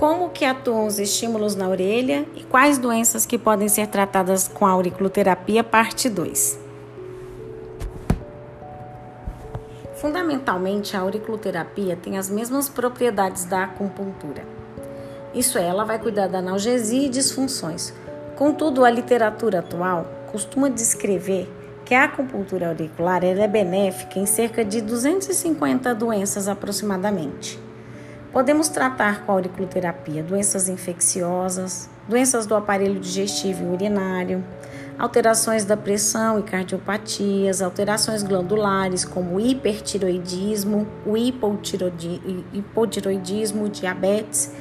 como que atuam os estímulos na orelha e quais doenças que podem ser tratadas com a auriculoterapia, parte 2. Fundamentalmente, a auriculoterapia tem as mesmas propriedades da acupuntura. Isso é, ela vai cuidar da analgesia e disfunções. Contudo, a literatura atual costuma descrever que a acupuntura auricular é benéfica em cerca de 250 doenças aproximadamente. Podemos tratar com auriculoterapia doenças infecciosas, doenças do aparelho digestivo e urinário, alterações da pressão e cardiopatias, alterações glandulares como hipertiroidismo, o hipotiroidismo, diabetes,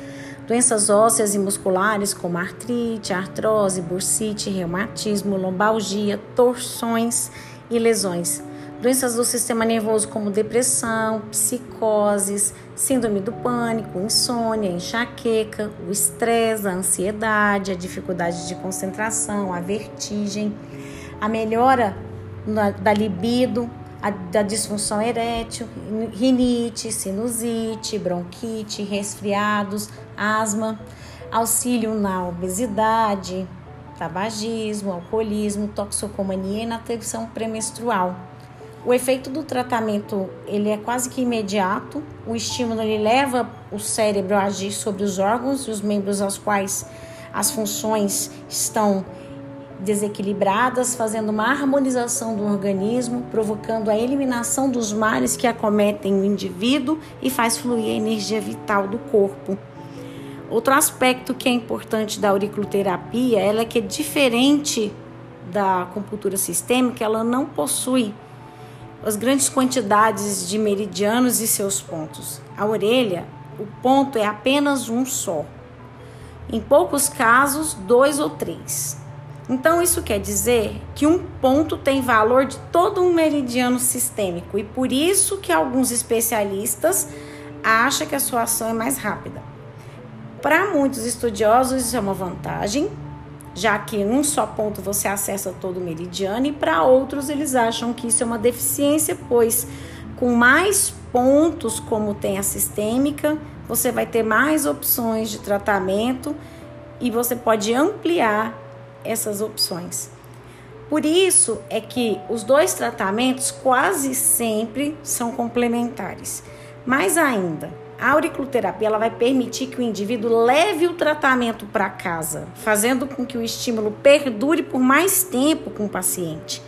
doenças ósseas e musculares como artrite, artrose, bursite, reumatismo, lombalgia, torções e lesões doenças do sistema nervoso como depressão, psicoses, síndrome do pânico, insônia, enxaqueca, o estresse, a ansiedade, a dificuldade de concentração, a vertigem, a melhora da libido, a, da disfunção erétil, rinite, sinusite, bronquite, resfriados, asma, auxílio na obesidade, tabagismo, alcoolismo, toxicomania e na tensão premenstrual. O efeito do tratamento ele é quase que imediato. O estímulo ele leva o cérebro a agir sobre os órgãos e os membros aos quais as funções estão desequilibradas, fazendo uma harmonização do organismo, provocando a eliminação dos males que acometem o indivíduo e faz fluir a energia vital do corpo. Outro aspecto que é importante da auriculoterapia, ela é que é diferente da acupuntura sistêmica, ela não possui as grandes quantidades de meridianos e seus pontos. A orelha, o ponto é apenas um só. Em poucos casos, dois ou três. Então, isso quer dizer que um ponto tem valor de todo um meridiano sistêmico e por isso que alguns especialistas acham que a sua ação é mais rápida. Para muitos estudiosos, isso é uma vantagem, já que em um só ponto você acessa todo o meridiano, e para outros eles acham que isso é uma deficiência, pois com mais pontos, como tem a sistêmica, você vai ter mais opções de tratamento e você pode ampliar essas opções. Por isso é que os dois tratamentos quase sempre são complementares. Mais ainda, a auriculoterapia ela vai permitir que o indivíduo leve o tratamento para casa, fazendo com que o estímulo perdure por mais tempo com o paciente.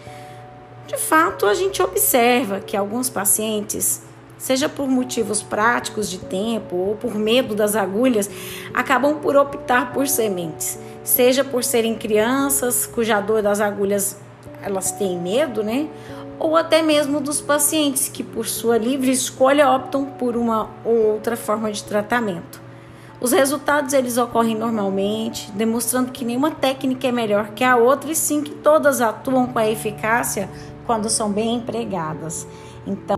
De fato, a gente observa que alguns pacientes, seja por motivos práticos de tempo ou por medo das agulhas, acabam por optar por sementes, seja por serem crianças cuja dor das agulhas elas têm medo, né? Ou até mesmo dos pacientes que, por sua livre escolha, optam por uma ou outra forma de tratamento. Os resultados eles ocorrem normalmente, demonstrando que nenhuma técnica é melhor que a outra e sim que todas atuam com a eficácia quando são bem empregadas. Então,